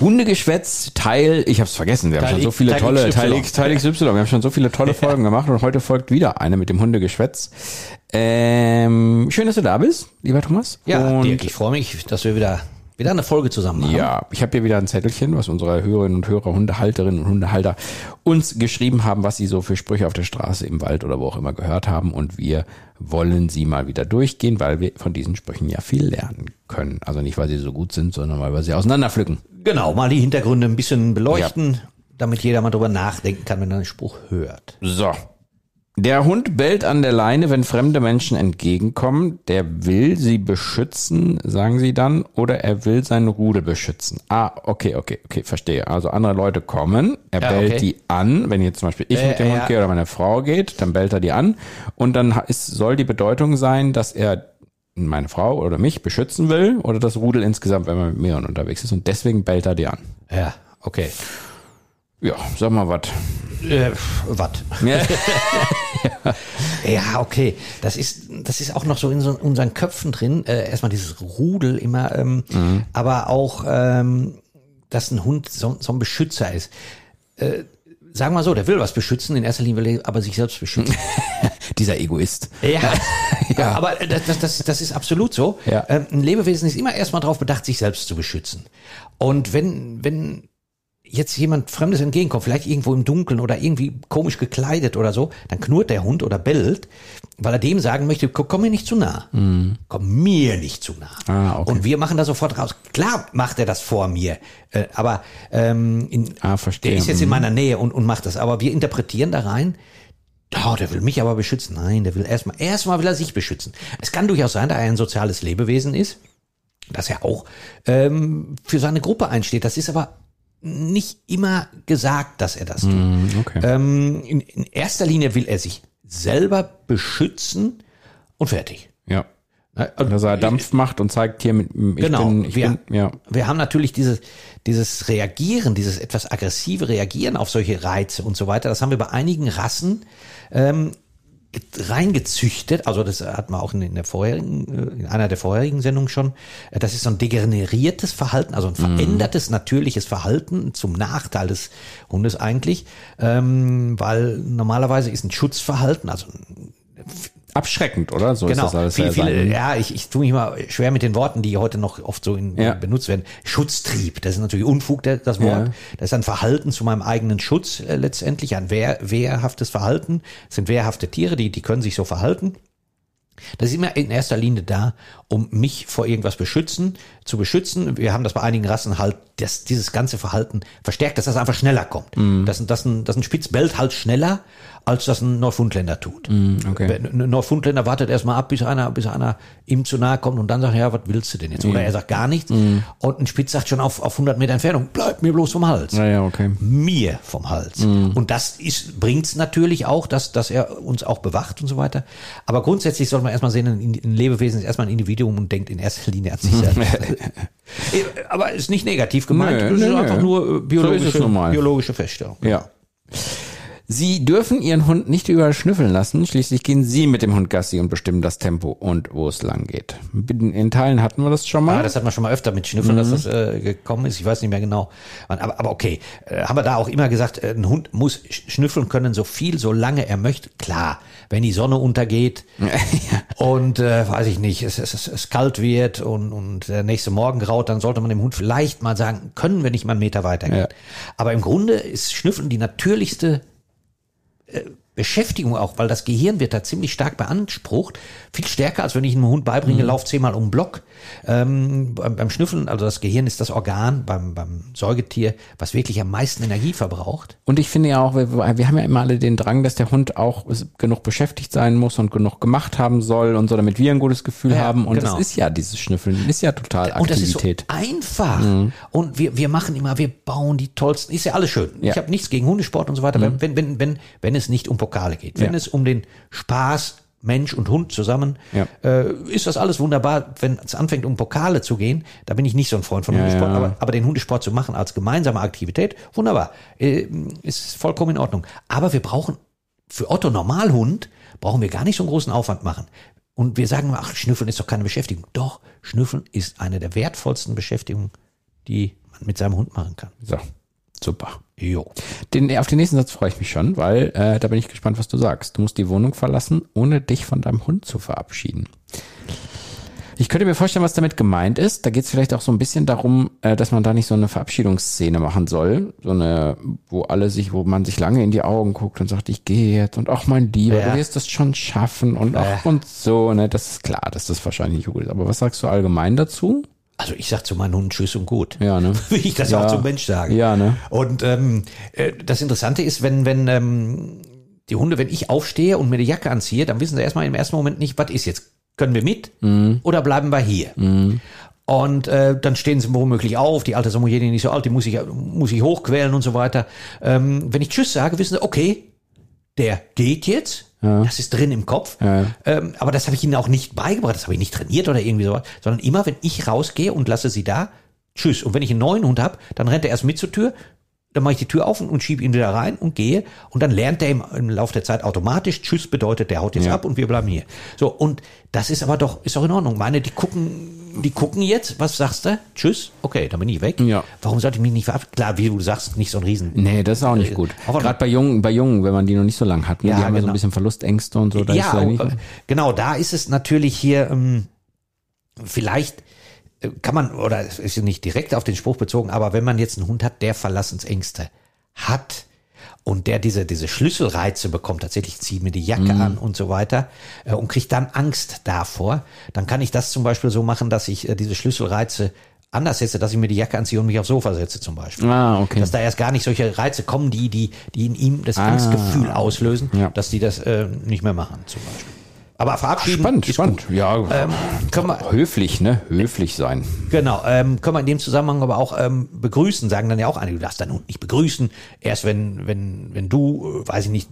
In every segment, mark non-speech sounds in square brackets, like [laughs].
Hundegeschwätz, Teil, ich hab's vergessen, wir haben Teil schon so viele Teil tolle. Teil X, Teil XY, wir haben schon so viele tolle Folgen gemacht und heute folgt wieder eine mit dem Hundegeschwätz. Ähm, schön, dass du da bist, lieber Thomas. Ja, und Dirk, ich freue mich, dass wir wieder, wieder eine Folge zusammen machen. Ja, ich habe hier wieder ein Zettelchen, was unsere Hörerinnen und Hörer, Hundehalterinnen und Hundehalter uns geschrieben haben, was sie so für Sprüche auf der Straße, im Wald oder wo auch immer gehört haben. Und wir wollen sie mal wieder durchgehen, weil wir von diesen Sprüchen ja viel lernen können. Also nicht, weil sie so gut sind, sondern weil wir sie auseinanderpflücken. Genau, mal die Hintergründe ein bisschen beleuchten, damit jeder mal drüber nachdenken kann, wenn er einen Spruch hört. So. Der Hund bellt an der Leine, wenn fremde Menschen entgegenkommen. Der will sie beschützen, sagen sie dann, oder er will seinen Rudel beschützen. Ah, okay, okay, okay, verstehe. Also andere Leute kommen, er Ja, bellt okay. die an. Wenn jetzt zum Beispiel ich Äh, mit dem Hund ja. gehe oder meine Frau geht, dann bellt er die an. Und dann ist, soll die Bedeutung sein, dass er meine Frau oder mich beschützen will oder das Rudel insgesamt, wenn man mit mir unterwegs ist. Und deswegen bellt er die an. Ja, okay. Ja, sag mal was. Äh, was? Ja. [laughs] Ja, okay. Das ist, das ist auch noch so in so unseren Köpfen drin. Äh, erstmal dieses Rudel immer, ähm, aber auch, ähm, dass ein Hund so, so ein Beschützer ist. Äh, sagen wir so, der will was beschützen, in erster Linie will er aber sich selbst beschützen. [laughs] Dieser Egoist. Ja, [laughs] ja. aber das, das, das, das ist absolut so. Ja. Ähm, ein Lebewesen ist immer erstmal darauf bedacht, sich selbst zu beschützen. Und wenn, wenn jetzt jemand Fremdes entgegenkommt, vielleicht irgendwo im Dunkeln oder irgendwie komisch gekleidet oder so, dann knurrt der Hund oder bellt, weil er dem sagen möchte, komm, mir nicht zu nah. Komm mir nicht zu nah. Mhm. Ah, okay. Und wir machen da sofort raus. Klar macht er das vor mir, äh, aber ähm, in, Ah, verstehe. der ist jetzt in Mhm. meiner Nähe und, und macht das. Aber wir interpretieren da rein, Oh, der will mich aber beschützen. Nein, der will erstmal, erstmal will er sich beschützen. Es kann durchaus sein, da er ein soziales Lebewesen ist, dass er auch ähm, für seine Gruppe einsteht. Das ist aber nicht immer gesagt, dass er das tut. Okay. Ähm, in, in erster Linie will er sich selber beschützen und fertig. Ja. Ne? Also, Dass er Dampf macht und zeigt hier mit Genau, bin, wir, bin, ja. wir haben natürlich dieses, dieses Reagieren, dieses etwas aggressive Reagieren auf solche Reize und so weiter. Das haben wir bei einigen Rassen ähm, reingezüchtet. Also das hat man auch in, der vorherigen, äh, in einer der vorherigen Sendungen schon. Äh, Das ist so ein degeneriertes Verhalten, also ein verändertes natürliches Verhalten zum Nachteil des Hundes eigentlich, ähm, weil normalerweise ist ein Schutzverhalten, also Abschreckend, oder? So Genau, ist das alles viel, ja viele, sein. ja, ich, ich tue mich mal schwer mit den Worten, die heute noch oft so in, Ja. benutzt werden. Schutztrieb, das ist natürlich Unfug, das Wort. Ja. Das ist ein Verhalten zu meinem eigenen Schutz äh, letztendlich, ein wehr, wehrhaftes Verhalten. Das sind wehrhafte Tiere, die, die können sich so verhalten. Das ist immer in erster Linie da, um mich vor irgendwas beschützen, zu beschützen. Wir haben das bei einigen Rassen halt, dass dieses ganze Verhalten verstärkt, dass das einfach schneller kommt. Mhm. Dass, dass, ein, dass ein Spitz bellt halt schneller, als das ein Neufundländer tut. Mhm, okay. Ein Neufundländer wartet erstmal ab, bis einer, bis einer ihm zu nahe kommt und dann sagt, ja, was willst du denn jetzt? Mhm. Oder er sagt gar nichts. Und ein Spitz sagt schon auf, auf 100 Meter Entfernung, bleib mir bloß vom Hals Ja, ja, okay. mir vom Hals. Und das ist, bringt's natürlich auch, dass, dass er uns auch bewacht und so weiter. Aber grundsätzlich sollte man erstmal sehen, ein, ein Lebewesen ist erstmal ein Individuum und denkt in erster Linie an sich selbst. [laughs] Äh, Aber ist nicht negativ gemeint, Nö, das nö, ist nö. einfach nur äh, So ist biologische, mal. biologische Feststellung. Ja. Sie dürfen Ihren Hund nicht überschnüffeln lassen. Schließlich gehen Sie mit dem Hund Gassi und bestimmen das Tempo und wo es lang geht. In Teilen hatten wir das schon mal. Ah, das hat man schon mal öfter mit Schnüffeln, dass das äh, gekommen ist. Ich weiß nicht mehr genau. Aber, aber okay, äh, haben wir da auch immer gesagt, äh, ein Hund muss sch- schnüffeln können, so viel, so lange er möchte. Klar, wenn die Sonne untergeht [laughs] und äh, weiß ich nicht, es, es, es, es kalt wird und, und der nächste Morgen graut, dann sollte man dem Hund vielleicht mal sagen, können wir nicht mal einen Meter weitergehen. Ja. Aber im Grunde ist Schnüffeln die natürlichste uh, Beschäftigung auch, weil das Gehirn wird da ziemlich stark beansprucht, viel stärker als wenn ich einem Hund beibringe, lauf zehnmal um den Block. Ähm, beim, beim Schnüffeln, also das Gehirn ist das Organ beim, beim Säugetier, was wirklich am meisten Energie verbraucht. Und ich finde ja auch, wir, wir haben ja immer alle den Drang, dass der Hund auch genug beschäftigt sein muss und genug gemacht haben soll und so, damit wir ein gutes Gefühl Ja, haben. Und genau. das ist ja dieses Schnüffeln, ist ja total Und das ist so Aktivität. einfach. Und wir, wir machen immer, wir bauen die tollsten, ist ja alles schön. Ja. Ich habe nichts gegen Hundesport und so weiter, aber wenn, wenn, wenn, wenn es nicht um Pokale geht, wenn Ja. es um den Spaß Mensch und Hund zusammen, Ja. äh, ist das alles wunderbar. Wenn es anfängt, um Pokale zu gehen, da bin ich nicht so ein Freund von Ja, Hundesport, ja. Aber, aber den Hundesport zu machen als gemeinsame Aktivität, wunderbar, äh, ist vollkommen in Ordnung. Aber wir brauchen für Otto Normalhund brauchen wir gar nicht so einen großen Aufwand machen. Und wir sagen, ach, Schnüffeln ist doch keine Beschäftigung. Doch, Schnüffeln ist eine der wertvollsten Beschäftigungen, die man mit seinem Hund machen kann. So, super. Jo. Den, auf den nächsten Satz freue ich mich schon, weil äh, da bin ich gespannt, was du sagst. Du musst die Wohnung verlassen, ohne dich von deinem Hund zu verabschieden. Ich könnte mir vorstellen, was damit gemeint ist. Da geht es vielleicht auch so ein bisschen darum, äh, dass man da nicht so eine Verabschiedungsszene machen soll. So eine, wo alle sich, wo man sich lange in die Augen guckt und sagt, ich gehe jetzt und ach mein Lieber, Ja. du wirst das schon schaffen und ach und so. Ne? Das ist klar, dass das wahrscheinlich nicht gut ist. Aber was sagst du allgemein dazu? Also ich sag zu meinen Hunden Tschüss und gut. Ja, ne? [laughs] Wie ich das Ja. auch zum Mensch sage. Ja, ne? Und ähm, äh, das Interessante ist, wenn, wenn ähm, die Hunde, wenn ich aufstehe und mir die Jacke anziehe, dann wissen sie erstmal im ersten Moment nicht, was ist jetzt? Können wir mit oder bleiben wir hier? Und äh, dann stehen sie womöglich auf, die alte Samoyedin nicht so alt, die muss ich, muss ich hochquälen und so weiter. Ähm, wenn ich Tschüss sage, wissen sie, okay, der geht jetzt. Das ist drin im Kopf. Ja. Ähm, aber das habe ich ihnen auch nicht beigebracht, das habe ich nicht trainiert oder irgendwie sowas, sondern immer, wenn ich rausgehe und lasse sie da, tschüss. Und wenn ich einen neuen Hund habe, dann rennt er erst mit zur Tür, dann mache ich die Tür auf und, und schiebe ihn wieder rein und gehe. Und dann lernt er im, im Laufe der Zeit automatisch, tschüss bedeutet, der haut jetzt Ja. ab und wir bleiben hier. So, und das ist aber doch, ist doch in Ordnung. Meine, die gucken, die gucken jetzt, was sagst du? Tschüss, okay, dann bin ich weg. Ja. Warum sollte ich mich nicht verabschieden? Klar, wie du sagst, nicht so ein Riesen. Nee, das ist auch nicht gut. Aber- Gerade bei Jungen, bei Jungen, wenn man die noch nicht so lang hat, ne? Ja, die haben ja so genau. ein bisschen Verlustängste und so. Da ist ja, vielleicht äh, nicht, genau, da ist es natürlich hier ähm, vielleicht äh, kann man, oder es ist nicht direkt auf den Spruch bezogen, aber wenn man jetzt einen Hund hat, der Verlassensängste hat und der diese, diese Schlüsselreize bekommt, tatsächlich zieht mir die Jacke an und so weiter äh, und kriegt dann Angst davor, dann kann ich das zum Beispiel so machen, dass ich äh, diese Schlüsselreize anders setze, dass ich mir die Jacke anziehe und mich aufs Sofa setze zum Beispiel. Ah, okay. Dass da erst gar nicht solche Reize kommen, die, die, die in ihm das Angstgefühl auslösen, Ja. dass die das äh, nicht mehr machen zum Beispiel. Aber verabschieden Spannend, spannend. gut. Ja, Ähm, können wir, höflich, ne? Höflich sein. genau, ähm, können wir in dem Zusammenhang aber auch ähm, begrüßen, sagen dann ja auch einige, du darfst deinen Hund nicht begrüßen, erst wenn, wenn, wenn du, äh, weiß ich nicht,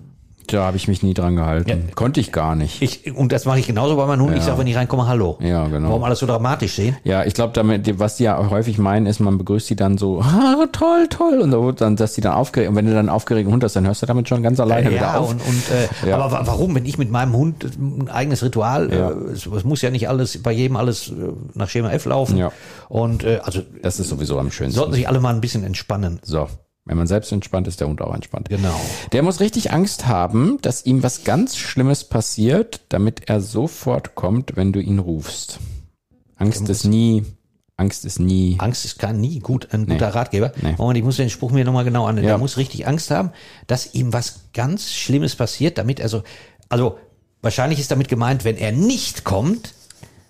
Da habe ich mich nie dran gehalten. Ja. Konnte ich gar nicht. ich, und das mache ich genauso bei meinem Hund, ich Ja. sage, wenn ich reinkomme, hallo. Ja, genau. Warum alles so dramatisch sehen? Ja, ich glaube, damit, was die ja häufig meinen, ist, man begrüßt die dann so, [laughs] ah, toll, toll, und dann, dass die dann aufgeregt, und wenn du dann einen aufgeregten Hund hast, dann hörst du damit schon ganz alleine wieder Ja, auf. und, und äh, [laughs] Ja. aber wa- warum, wenn ich mit meinem Hund ein eigenes Ritual, Ja. äh, es, es muss ja nicht alles bei jedem alles äh, nach Schema F laufen. Ja. Und äh, also das ist sowieso am schönsten. sollten sich alle mal ein bisschen entspannen. So. Wenn man selbst entspannt ist, der Hund auch entspannt. Genau. Der muss richtig Angst haben, dass ihm was ganz Schlimmes passiert, damit er sofort kommt, wenn du ihn rufst. Angst ist nie, Angst ist nie. Angst ist gar nie gut, ein guter Ratgeber. Nee. Moment, ich muss den Spruch mir nochmal genau an. Ja. Der muss richtig Angst haben, dass ihm was ganz Schlimmes passiert, damit er so, also wahrscheinlich ist damit gemeint, wenn er nicht kommt,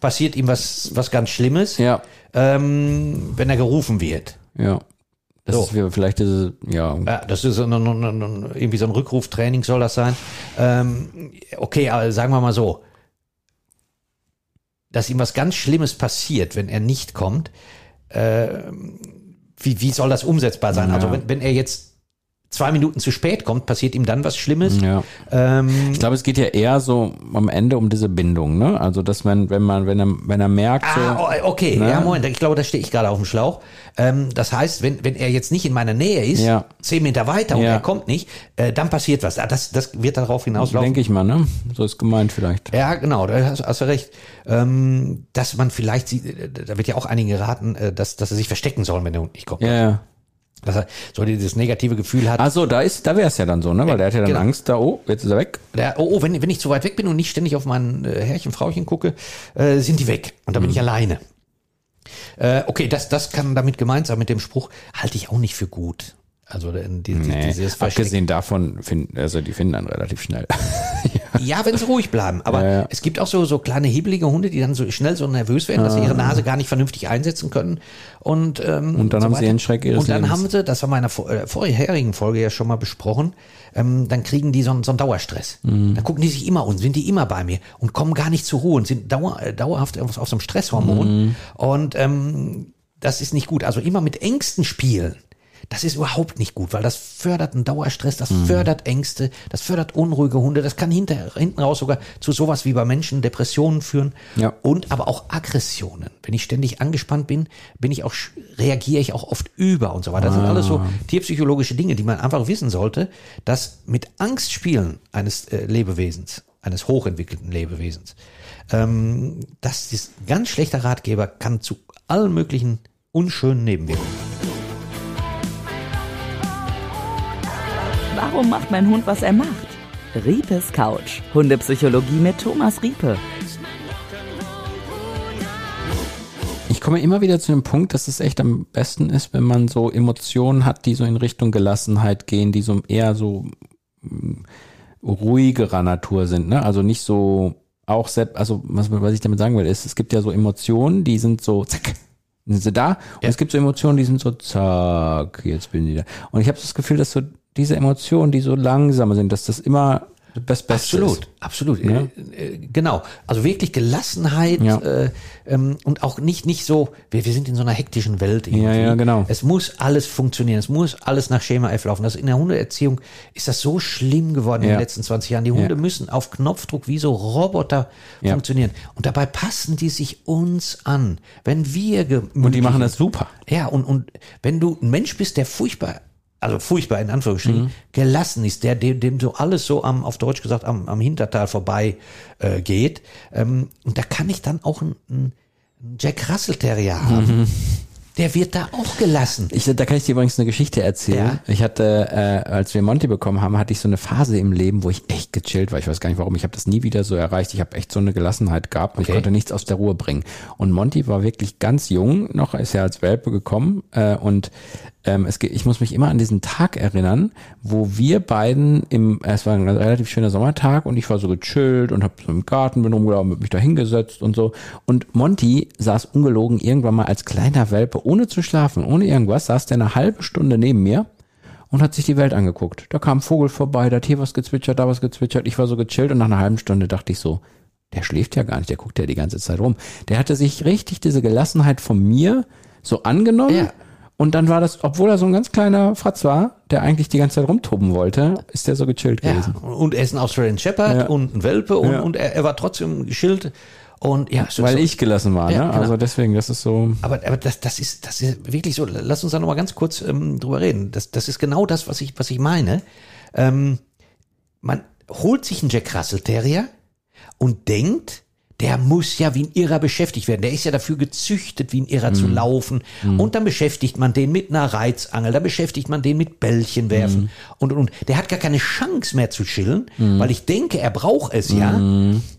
passiert ihm was, was ganz Schlimmes, Ja, ähm, wenn er gerufen wird. ja. Das So. ist vielleicht diese, ja, Ja, das ist ein, ein, ein, ein, irgendwie so ein Rückruftraining soll das sein. Ähm, okay, aber sagen wir mal so, dass ihm was ganz Schlimmes passiert, wenn er nicht kommt. Äh, wie, wie soll das umsetzbar sein? Ja. Also wenn, wenn er jetzt zwei Minuten zu spät kommt, passiert ihm dann was Schlimmes. ja. Ähm, Ich glaube, es geht ja eher so am Ende um diese Bindung, ne? Also, dass man, wenn man, wenn er, wenn er merkt, so, Ah, oh, okay, Ne? ja, Moment, ich glaube, da stehe ich gerade auf dem Schlauch. Ähm, das heißt, wenn, wenn er jetzt nicht in meiner Nähe ist, Ja. zehn Meter weiter und Ja. er kommt nicht, äh, dann passiert was. Ah, Das, das wird darauf hinauslaufen. denke ich mal, ne? So ist gemeint vielleicht. Ja, genau, da hast, hast du recht. Ähm, dass man vielleicht, sieht, äh, da wird ja auch einigen geraten, äh, dass, dass er sich verstecken soll, wenn der Hund nicht kommt. Ja, ja. Dass er so dieses negative Gefühl hat. Ach so, da ist, da wäre es ja dann so, ne? Weil der hat ja dann Genau. Angst, da, oh, jetzt ist er weg. Der, oh, oh, wenn, wenn ich zu weit weg bin und nicht ständig auf mein äh, Herrchen, Frauchen gucke, äh, sind die weg. Und dann bin ich alleine. Äh, okay, das, das kann damit gemeint sein mit dem Spruch, halte ich auch nicht für gut. Also äh, die, Nee, dieses Versteck- abgesehen davon, finden, also die finden dann relativ schnell. [laughs] Ja, wenn sie ruhig bleiben. Aber Ja, ja. es gibt auch so, so kleine hebelige Hunde, die dann so schnell so nervös werden, dass sie ihre Nase gar nicht vernünftig einsetzen können. Und, ähm, Und dann so haben sie den Schreck ihres Und dann Lebens. haben sie, das haben wir in der vor- äh, vorherigen Folge ja schon mal besprochen, ähm, dann kriegen die so, einen- so einen Dauerstress. Mhm. Dann gucken die sich immer um, sind die immer bei mir und kommen gar nicht zur Ruhe und sind dauer, äh, dauerhaft auf, auf so einem Stresshormon. Mhm. Und ähm, das ist nicht gut. Also immer mit Ängsten spielen. Das ist überhaupt nicht gut, weil das fördert einen Dauerstress, das Mhm. fördert Ängste, das fördert unruhige Hunde, das kann hinter, hinten raus sogar zu sowas wie bei Menschen Depressionen führen Ja. und aber auch Aggressionen. Wenn ich ständig angespannt bin, bin ich auch, reagiere ich auch oft über und so weiter. Das sind alles so Ah. tierpsychologische Dinge, die man einfach wissen sollte, dass mit Angstspielen eines äh, Lebewesens, eines hochentwickelten Lebewesens, ähm, das ist ein ganz schlechter Ratgeber, kann zu allen möglichen unschönen Nebenwirkungen. Warum macht mein Hund, was er macht? Riepes Couch. Hundepsychologie mit Thomas Riepe. Ich komme immer wieder zu dem Punkt, dass es echt am besten ist, wenn man so Emotionen hat, die so in Richtung Gelassenheit gehen, die so eher so mm, ruhigerer Natur sind. Ne? Also nicht so auch selbst, also was, was ich damit sagen will, ist, es gibt ja so Emotionen, die sind so zack, sind sie da. Und es gibt so Emotionen, die sind so zack, jetzt bin ich da. Und ich habe das Gefühl, dass so diese Emotionen, die so langsamer sind, dass das immer das Beste Absolut, ist. absolut. Ja. Äh, äh, genau. Also wirklich Gelassenheit Ja. äh, ähm, und auch nicht nicht so. Wir, wir sind in so einer hektischen Welt. Irgendwie. Ja, ja, genau. Es muss alles funktionieren. Es muss alles nach Schema F laufen. Das in der Hundeerziehung ist das so schlimm geworden in Ja. den letzten 20 Jahren. Die Hunde müssen auf Knopfdruck wie so Roboter funktionieren. Und dabei passen die sich uns an. Wenn wir Und die machen das super. ja, und, und wenn du ein Mensch bist, der furchtbar, also furchtbar in Anführungsstrichen, gelassen ist, der dem, dem so alles so am, auf Deutsch gesagt, am, am Hinterteil vorbei äh, geht, ähm, und da kann ich dann auch einen, Jack Russell Terrier haben. Der wird da auch gelassen. Ich, da kann ich dir übrigens eine Geschichte erzählen. Ja. Ich hatte, äh, als wir Monty bekommen haben, hatte ich so eine Phase im Leben, wo ich echt gechillt war. Ich weiß gar nicht warum. Ich habe das nie wieder so erreicht. Ich habe echt so eine Gelassenheit gehabt. und Ich Okay. konnte nichts aus der Ruhe bringen. Und Monty war wirklich ganz jung noch, ist ja als Welpe gekommen. Äh, und ähm, es, ich muss mich immer an diesen Tag erinnern, wo wir beiden im, es war ein relativ schöner Sommertag und ich war so gechillt und habe so im Garten bin rumgelaufen, hab mich da hingesetzt und so. Und Monty saß ungelogen irgendwann mal als kleiner Welpe, ohne zu schlafen, ohne irgendwas, saß der eine halbe Stunde neben mir und hat sich die Welt angeguckt. Da kam ein Vogel vorbei, da hat hier was gezwitschert, da was gezwitschert. Ich war so gechillt und nach einer halben Stunde dachte ich so, der schläft ja gar nicht, der guckt ja die ganze Zeit rum. Der hatte sich richtig diese Gelassenheit von mir so angenommen. Ja. Und dann war das, obwohl er so ein ganz kleiner Fratz war, der eigentlich die ganze Zeit rumtoben wollte, ist der so gechillt Ja, gewesen. und er ist ein Australian Shepherd Ja. und ein Welpe und, Ja. und er, er war trotzdem geschillt. Und ja, so, Weil so, ich gelassen war, Ja, ne? genau. Also deswegen, das ist so. Aber, aber das, das, ist, das ist wirklich so. Lass uns da nochmal ganz kurz ähm, drüber reden. Das, das ist genau das, was ich, was ich meine. Ähm, man holt sich einen Jack Russell Terrier und denkt, der muss ja wie ein Irrer beschäftigt werden. Der ist ja dafür gezüchtet, wie ein Irrer zu laufen. Und dann beschäftigt man den mit einer Reizangel, da beschäftigt man den mit Bällchen werfen. Und, und, und der hat gar keine Chance mehr zu chillen, weil ich denke, er braucht es ja.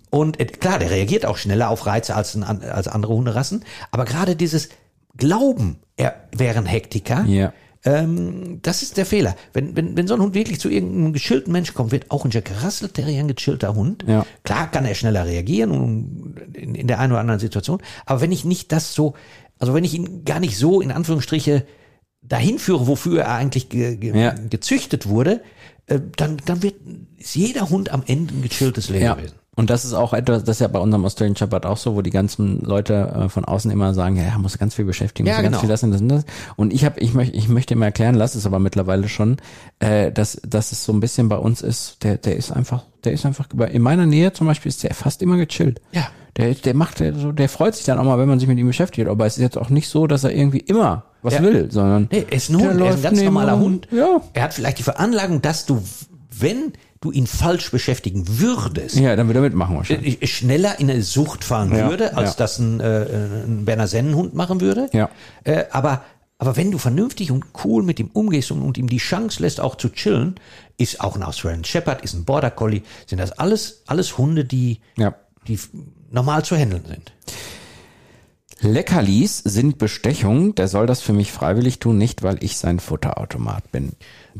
Und äh, klar, der reagiert auch schneller auf Reize als, ein, als andere Hunderassen. Aber gerade dieses Glauben, er wäre ein Hektiker, Ja. Ähm, das ist der Fehler. Wenn, wenn, wenn so ein Hund wirklich zu irgendeinem geschillten Menschen kommt, wird auch ein Jack Russell Terrier ein gechillter Hund. Ja. Klar kann er schneller reagieren in, in der einen oder anderen Situation. Aber wenn ich nicht das so, also wenn ich ihn gar nicht so in Anführungsstriche dahin führe, wofür er eigentlich ge, ge, Ja. gezüchtet wurde, äh, dann, dann wird ist jeder Hund am Ende ein gechilltes Ja. Und das ist auch etwas, das ist ja bei unserem Australian Shepherd auch so, wo die ganzen Leute äh, von außen immer sagen, ja, er muss ganz viel beschäftigen, Ja, muss ganz genau. viel das und das und das. Und ich habe, ich möchte, ich möchte immer erklären, lass es aber mittlerweile schon, äh, dass, dass es so ein bisschen bei uns ist, der, der ist einfach, der ist einfach, in meiner Nähe zum Beispiel ist der fast immer gechillt. Ja. Der, der macht, der, der freut sich dann auch mal, wenn man sich mit ihm beschäftigt. Aber es ist jetzt auch nicht so, dass er irgendwie immer was Ja. will, sondern Nee, er ist er ist ein ganz normaler und- Hund. Ja. Er hat vielleicht die Veranlagung, dass du, wenn du ihn falsch beschäftigen würdest, Ja, dann wird er mitmachen wahrscheinlich. äh, schneller in eine Sucht fahren Ja, würde, als ja. das ein, äh, ein Berner Sennenhund machen würde. Ja. Äh, aber, aber wenn du vernünftig und cool mit ihm umgehst und, und ihm die Chance lässt, auch zu chillen, ist auch ein Australian Shepherd, ist ein Border Collie, sind das alles, alles Hunde, die, Ja. die normal zu handeln sind. Leckerlis sind Bestechung. Der soll das für mich freiwillig tun, nicht weil ich sein Futterautomat bin.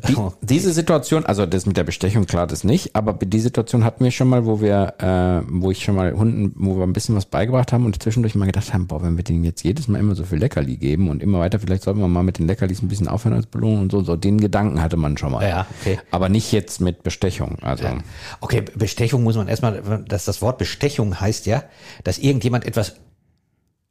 Die, diese Situation, also das mit der Bestechung, klar, das nicht, aber die Situation hatten wir schon mal, wo wir, äh, wo ich schon mal Hunden, wo wir ein bisschen was beigebracht haben und zwischendurch mal gedacht haben, boah, wenn wir denen jetzt jedes Mal immer so viel Leckerli geben und immer weiter, vielleicht sollten wir mal mit den Leckerlis ein bisschen aufhören als Belohnung und so, so den Gedanken hatte man schon mal. Ja, okay. Aber nicht jetzt mit Bestechung, also. Okay, Bestechung muss man erstmal, dass das Wort Bestechung heißt ja, dass irgendjemand etwas,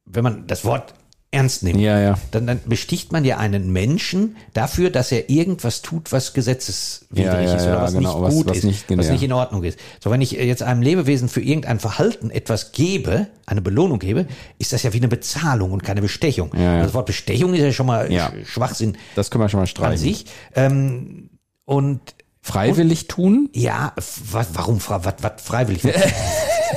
wenn man das Wort ernst nimmt, Ja, ja. Dann, dann besticht man ja einen Menschen dafür, dass er irgendwas tut, was gesetzeswidrig Ja, ist oder was genau, nicht was- gut was ist, nicht- genau, was nicht in Ordnung ist. So, wenn ich jetzt einem Lebewesen für irgendein Verhalten etwas gebe, eine Belohnung gebe, ist das ja wie eine Bezahlung und keine Bestechung. Ja. Das Wort Bestechung ist ja schon mal Schwachsinn Das können wir schon mal an streichen. sich. Ähm, und Freiwillig tun? ja, [laughs] was, warum was, was freiwillig?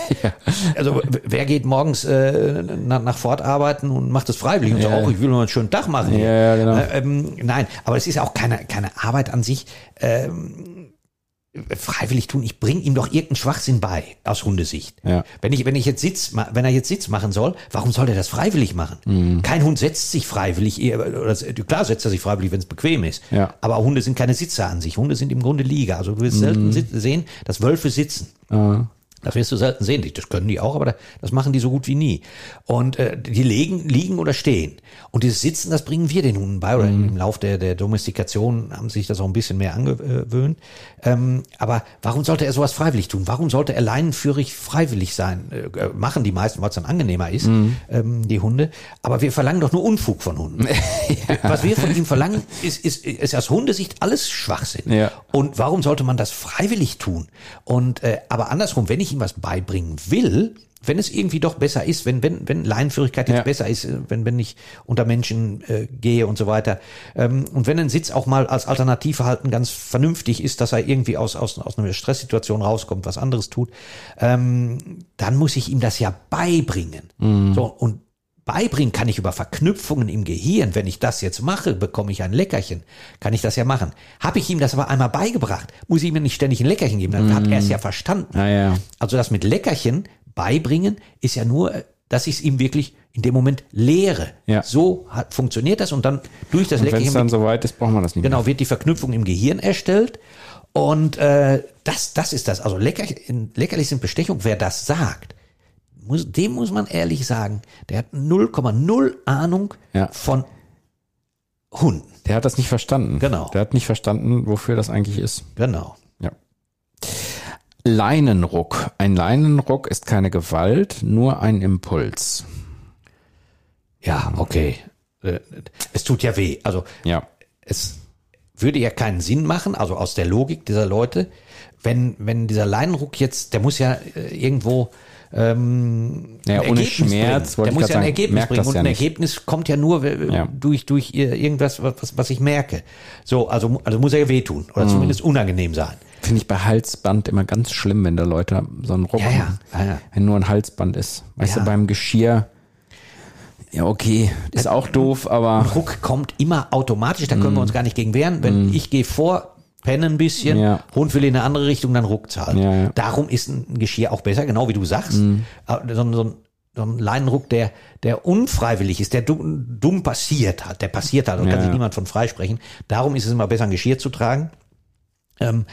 [laughs] Also wer geht morgens äh, nach, nach Fort arbeiten und macht das freiwillig und Ja. sagt, oh, ich will nur einen schönen Tag machen. Ja, ja, genau. Äh, ähm, nein, aber es ist auch keine, keine Arbeit an sich. Ähm, freiwillig tun, ich bringe ihm doch irgendeinen Schwachsinn bei, aus Hundesicht. Ja. Wenn ich, wenn ich jetzt Sitz, wenn er jetzt Sitz machen soll, warum soll er das freiwillig machen? Mhm. Kein Hund setzt sich freiwillig, eher- oder, klar setzt er sich freiwillig, wenn es bequem ist. Ja. Aber Hunde sind keine Sitzer an sich. Hunde sind im Grunde Liege. Also du wirst selten sit- sehen, dass Wölfe sitzen. Ah. Das wirst du selten sehen. Das können die auch, aber das machen die so gut wie nie. Und äh, die legen, liegen oder stehen. Und dieses Sitzen, das bringen wir den Hunden bei. Oder im Lauf der, der Domestikation haben sich das auch ein bisschen mehr angewöhnt. Ähm, aber warum sollte er sowas freiwillig tun? Warum sollte er leinenführig freiwillig sein? Äh, machen die meisten, weil es dann angenehmer ist, ähm, die Hunde. Aber wir verlangen doch nur Unfug von Hunden. [laughs] Was wir von ihm verlangen, ist, ist, ist aus Hundesicht alles Schwachsinn. Ja. Und warum sollte man das freiwillig tun? Und äh, aber andersrum, wenn ich ihm was beibringen will, wenn es irgendwie doch besser ist, wenn wenn wenn Leinenführigkeit jetzt Ja. besser ist, wenn wenn ich unter Menschen äh, gehe und so weiter, ähm, und wenn ein Sitz auch mal als Alternativverhalten ganz vernünftig ist, dass er irgendwie aus aus aus einer Stresssituation rauskommt, was anderes tut, ähm, dann muss ich ihm das ja beibringen. So und Beibringen kann ich über Verknüpfungen im Gehirn. Wenn ich das jetzt mache, bekomme ich ein Leckerchen. Kann ich das ja machen. Habe ich ihm das aber einmal beigebracht, muss ich ihm nicht ständig ein Leckerchen geben. Dann hat er es ja verstanden. Ah, ja. Also das mit Leckerchen beibringen ist ja nur, dass ich es ihm wirklich in dem Moment lehre. Ja. So hat, funktioniert das und dann durch das Und wenn es Leckerchen dann soweit ist, brauchen wir das nicht Genau, wird die Verknüpfung im Gehirn erstellt. Und äh, das, das ist das. Also lecker, in, leckerlich sind Bestechung. Wer das sagt, muss, dem muss man ehrlich sagen, der hat 0,0 Ahnung Ja. von Hunden. Der hat das nicht verstanden. Genau. Der hat nicht verstanden, wofür das eigentlich ist. Genau. Ja. Leinenruck. Ein Leinenruck ist keine Gewalt, nur ein Impuls. Ja, okay. Äh, Es tut ja weh. Also Ja. es würde ja keinen Sinn machen, also aus der Logik dieser Leute, wenn, wenn dieser Leinenruck jetzt, der muss ja äh, irgendwo ähm, Ja, ein ohne Ergebnis Schmerz, bringen. Der muss ja ein sagen, Ergebnis bringen und ja ein nicht. Ergebnis kommt ja nur äh, Ja. durch durch äh, irgendwas, was, was ich merke. So, also also muss er ja wehtun oder zumindest unangenehm sein. Finde ich bei Halsband immer ganz schlimm, wenn da Leute so einen Ruck Ja, ja. haben. Ja. Wenn nur ein Halsband ist. Weißt du, beim Geschirr, ja, okay, ist auch doof, aber Druck kommt immer automatisch, da können wir uns gar nicht gegen wehren. Wenn ich gehe vor, penne ein bisschen. Ja. Hund will in eine andere Richtung, dann ruckt's halt. Ja, ja. Darum ist ein Geschirr auch besser, genau wie du sagst. Mhm. So, ein- so, ein- so ein Leinenruck, der, der unfreiwillig ist, der dumm, dumm passiert hat, der passiert hat, da Ja, kann sich ja. niemand von freisprechen. Darum ist es immer besser, ein Geschirr zu tragen. Ähm,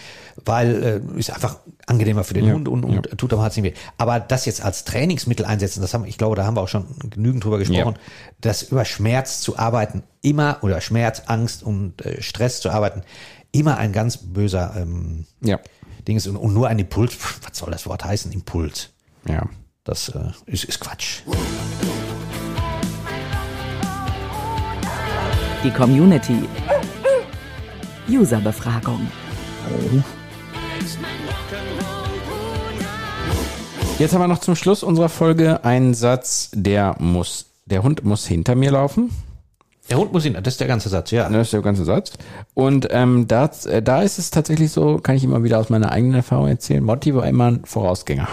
weil äh, ist einfach angenehmer für den Ja, Hund und, und tut am Herz nicht weh. Aber das jetzt als Trainingsmittel einsetzen, das haben, ich glaube, da haben wir auch schon genügend drüber gesprochen, Ja. dass über Schmerz zu arbeiten immer oder Schmerz, Angst und äh, Stress zu arbeiten immer ein ganz böser ähm, ja, Ding ist und, und nur ein Impuls. Was soll das Wort heißen? Impuls. ja. Das äh, ist, ist Quatsch. Die Community. Userbefragung. Jetzt haben wir noch zum Schluss unserer Folge einen Satz, der muss, der Hund muss hinter mir laufen. Der Hund muss ihn, das ist der ganze Satz, ja. Das ist der ganze Satz. Und ähm, da, äh, da ist es tatsächlich so, kann ich immer wieder aus meiner eigenen Erfahrung erzählen, Motti war immer ein Vorausgänger.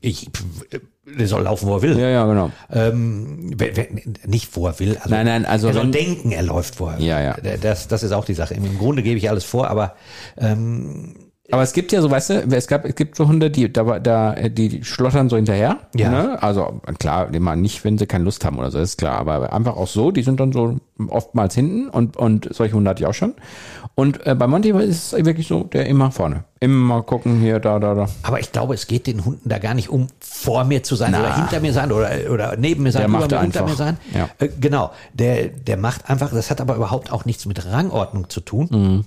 Ich, äh, der soll laufen, wo er will. Ja, ja, genau. Ähm, wer, wer, nicht, wo er will. Also, Nein, nein, also er soll wenn- denken, er läuft, wo er Ja, ja. Das, das ist auch die Sache. Im Grunde gebe ich alles vor, aber ähm, Aber es gibt ja so, weißt du, es gab, es gibt so Hunde, die da, da die schlottern so hinterher. Ja. Ne? Also klar, immer nicht, wenn sie keine Lust haben oder so, ist klar. Aber einfach auch so, die sind dann so oftmals hinten und und solche Hunde hatte ich auch schon. Und äh, bei Monty ist es wirklich so, der immer vorne, immer gucken hier, da, da, da. Aber ich glaube, es geht den Hunden da gar nicht um vor mir zu sein oder hinter mir sein oder, oder neben mir sein, Der macht mir, unter einfach. mir sein. Ja. Äh, genau. Der, der macht einfach, das hat aber überhaupt auch nichts mit Rangordnung zu tun. Mhm.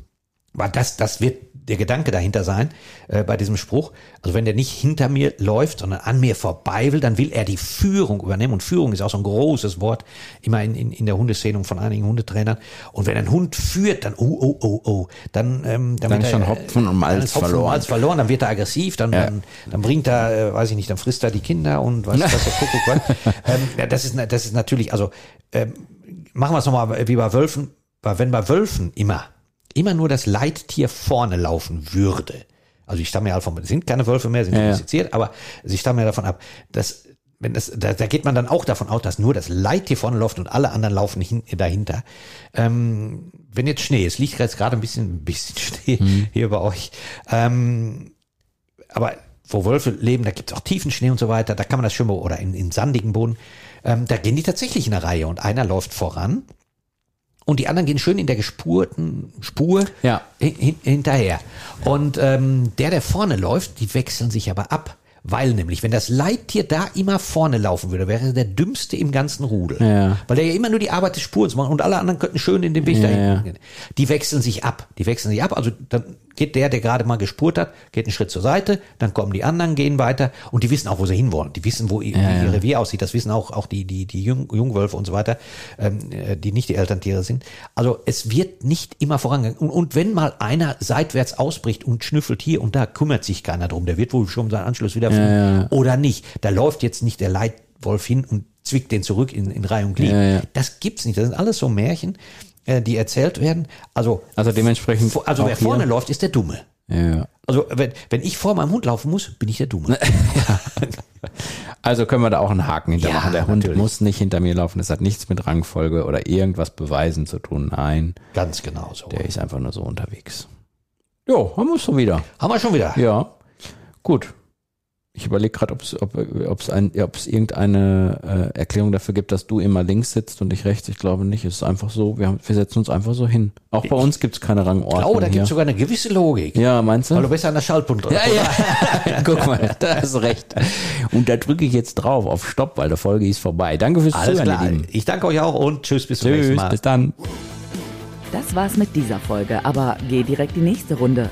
Weil das, das wird der Gedanke dahinter sein, äh, bei diesem Spruch. Also wenn der nicht hinter mir läuft, sondern an mir vorbei will, dann will er die Führung übernehmen. Und Führung ist auch so ein großes Wort, immer in, in, in der Hundeszene von einigen Hundetrainern. Und wenn ein Hund führt, dann, oh, oh, oh, oh, dann, ähm, dann, Dann wird ist schon er, Hopfen und Malz Hopfen verloren. Und Malz verloren, dann wird er aggressiv, dann, Ja. dann, dann bringt er, äh, weiß ich nicht, dann frisst er die Kinder und weiß was der Kuckuck was. [laughs] ähm, ja, das ist, das ist natürlich, also ähm, machen wir es nochmal wie bei Wölfen, weil wenn bei Wölfen immer, immer nur das Leittier vorne laufen würde, also ich stamme ja von, sind keine Wölfe mehr, sind Ja, ja. domestiziert, aber ich stamme ja davon ab, dass wenn das, da, da geht man dann auch davon aus, dass nur das Leittier vorne läuft und alle anderen laufen hin, dahinter. Ähm, wenn jetzt Schnee ist, liegt jetzt gerade ein bisschen, ein bisschen [laughs] Schnee Mhm. hier bei euch. Ähm, aber wo Wölfe leben, da gibt es auch tiefen Schnee und so weiter, da kann man das schön, be- oder in, in sandigen Boden, ähm, da gehen die tatsächlich in einer Reihe und einer läuft voran und die anderen gehen schön in der gespurten Spur Ja. hin, hin, hinterher. Und ähm, der, der vorne läuft, die wechseln sich aber ab. Weil nämlich, wenn das Leittier da immer vorne laufen würde, wäre er der dümmste im ganzen Rudel. Ja. Weil der ja immer nur die Arbeit des Spurens macht und alle anderen könnten schön in den Weg Ja, dahin ja. Die wechseln sich ab. Die wechseln sich ab. Also dann geht der, der gerade mal gespurt hat, geht einen Schritt zur Seite, dann kommen die anderen, gehen weiter und die wissen auch, wo sie hinwollen. Die wissen, wo ihr, wie ihr Revier aussieht. Das wissen auch, auch die, die, die Jung, Jungwölfe und so weiter, ähm, äh, die nicht die Elterntiere sind. Also es wird nicht immer vorangegangen. Und, und wenn mal einer seitwärts ausbricht und schnüffelt hier und da, kümmert sich keiner drum. Der wird wohl schon seinen Anschluss wieder finden. Oder nicht. Da läuft jetzt nicht der Leitwolf hin und zwickt den zurück in, in Reihe und Glied. Ja, ja. Das gibt's nicht. Das sind alles so Märchen, die erzählt werden. Also, Also dementsprechend. Also wer vorne hier. läuft, ist der Dumme. Ja. Also wenn, wenn ich vor meinem Hund laufen muss, bin ich der Dumme. [laughs] Also können wir da auch einen Haken hinter Ja. Der Hund natürlich. muss nicht hinter mir laufen. Das hat nichts mit Rangfolge oder irgendwas beweisen zu tun. Nein, Ganz genau so. der ist einfach nur so unterwegs. Jo, haben wir es schon wieder. Haben wir schon wieder. Ja, gut. Ich überlege gerade, ob es ein, ja, ob's irgendeine äh, Erklärung dafür gibt, dass du immer links sitzt und ich rechts. Ich glaube nicht. Es ist einfach so. Wir, haben, wir setzen uns einfach so hin. Auch bei uns gibt es keine Rangordnung. Oh, da gibt es sogar eine gewisse Logik. Ja, meinst du? Weil du bist an der Schaltpunkt. Ja, ja. [laughs] Guck mal, da hast du recht. Und da drücke ich jetzt drauf auf Stopp, weil die Folge ist vorbei. Danke fürs Alles Zuhören, klar. Ich danke euch auch und tschüss, bis zum nächsten Tschüss, Mal. bis dann. Das war's mit dieser Folge, aber geh direkt die nächste Runde.